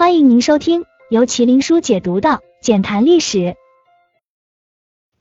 欢迎您收听由麒麟书解读的《简谈历史》。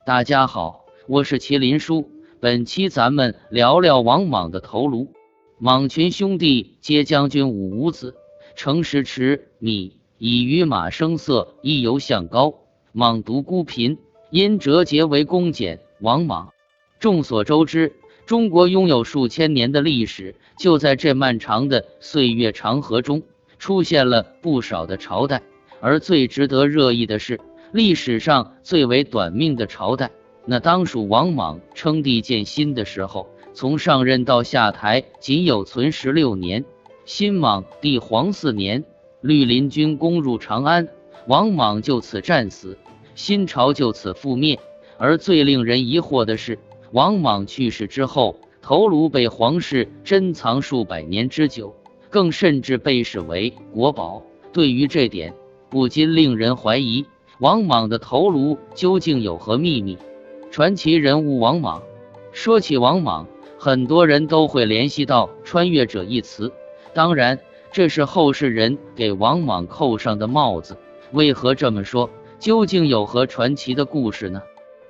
大家好，我是麒麟书。本期咱们聊聊王莽的头颅。莽群兄弟皆将军五五子，乘时驰米，以与马声色，亦犹相高。莽独孤贫，因折节为公简。王莽，众所周知，中国拥有数千年的历史，就在这漫长的岁月长河中。出现了不少的朝代，而最值得热议的是历史上最为短命的朝代，那当属王莽称帝建新的时候，从上任到下台仅有存十六年。新莽帝黄四年，绿林军攻入长安，王莽就此战死，新朝就此覆灭。而最令人疑惑的是，王莽去世之后，头颅被皇室珍藏数百年之久。更甚至被视为国宝。对于这点，不禁令人怀疑王莽的头颅究竟有何秘密？传奇人物王莽，说起王莽，很多人都会联系到“穿越者”一词。当然，这是后世人给王莽扣上的帽子。为何这么说？究竟有何传奇的故事呢？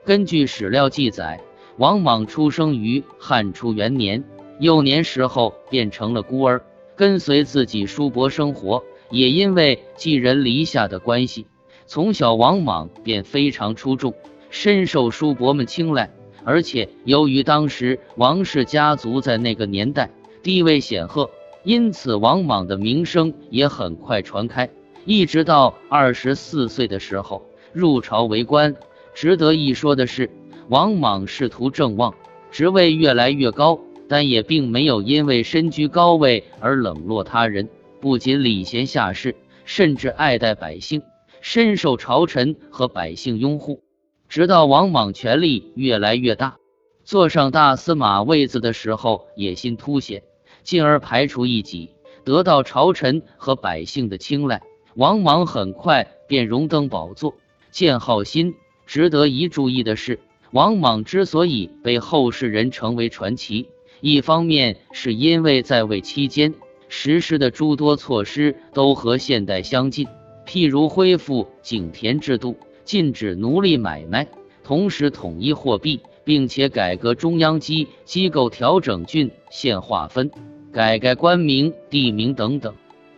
根据史料记载，王莽出生于汉初元年，幼年时候便成了孤儿。跟随自己叔伯生活，也因为寄人篱下的关系，从小王莽便非常出众，深受叔伯们青睐。而且由于当时王氏家族在那个年代地位显赫，因此王莽的名声也很快传开。一直到二十四岁的时候入朝为官。值得一说的是，王莽仕途正旺，职位越来越高。但也并没有因为身居高位而冷落他人，不仅礼贤下士，甚至爱戴百姓，深受朝臣和百姓拥护。直到王莽权力越来越大，坐上大司马位子的时候，野心凸显，进而排除异己，得到朝臣和百姓的青睐。王莽很快便荣登宝座，建号新。值得一注意的是，王莽之所以被后世人称为传奇。一方面是因为在位期间实施的诸多措施都和现代相近，譬如恢复井田制度、禁止奴隶买卖，同时统一货币，并且改革中央机机构，调整郡县划分，改改官名地名等等。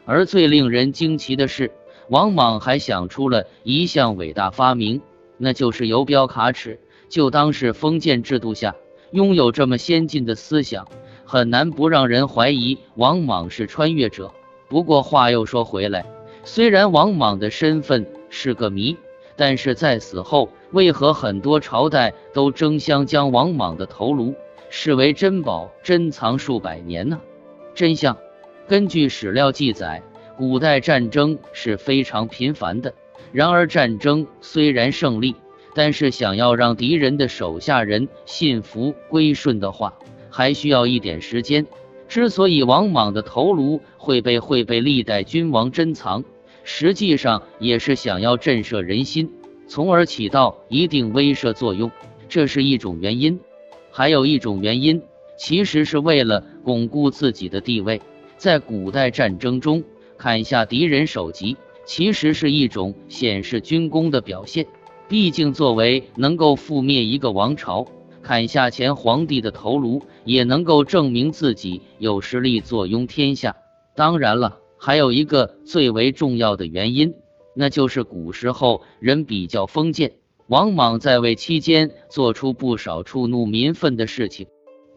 而最令人惊奇的是，王莽还想出了一项伟大发明，那就是游标卡尺。就当是封建制度下。拥有这么先进的思想，很难不让人怀疑王莽是穿越者。不过话又说回来，虽然王莽的身份是个谜，但是在死后，为何很多朝代都争相将王莽的头颅视为珍宝，珍藏数百年呢？真相，根据史料记载，古代战争是非常频繁的。然而战争虽然胜利，但是想要让敌人的手下人信服归顺的话，还需要一点时间。之所以王莽的头颅会被会被历代君王珍藏，实际上也是想要震慑人心，从而起到一定威慑作用，这是一种原因。还有一种原因，其实是为了巩固自己的地位。在古代战争中，砍下敌人首级，其实是一种显示军功的表现。毕竟，作为能够覆灭一个王朝、砍下前皇帝的头颅，也能够证明自己有实力坐拥天下。当然了，还有一个最为重要的原因，那就是古时候人比较封建，王莽在位期间做出不少触怒民愤的事情，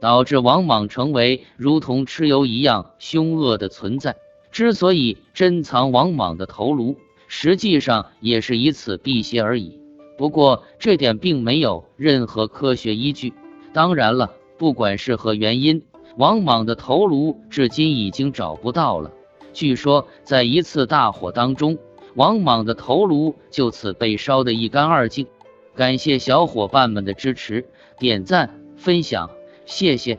导致王莽成为如同蚩尤一样凶恶的存在。之所以珍藏王莽的头颅，实际上也是以此辟邪而已。不过这点并没有任何科学依据。当然了，不管是何原因，王莽的头颅至今已经找不到了。据说在一次大火当中，王莽的头颅就此被烧得一干二净。感谢小伙伴们的支持，点赞分享，谢谢。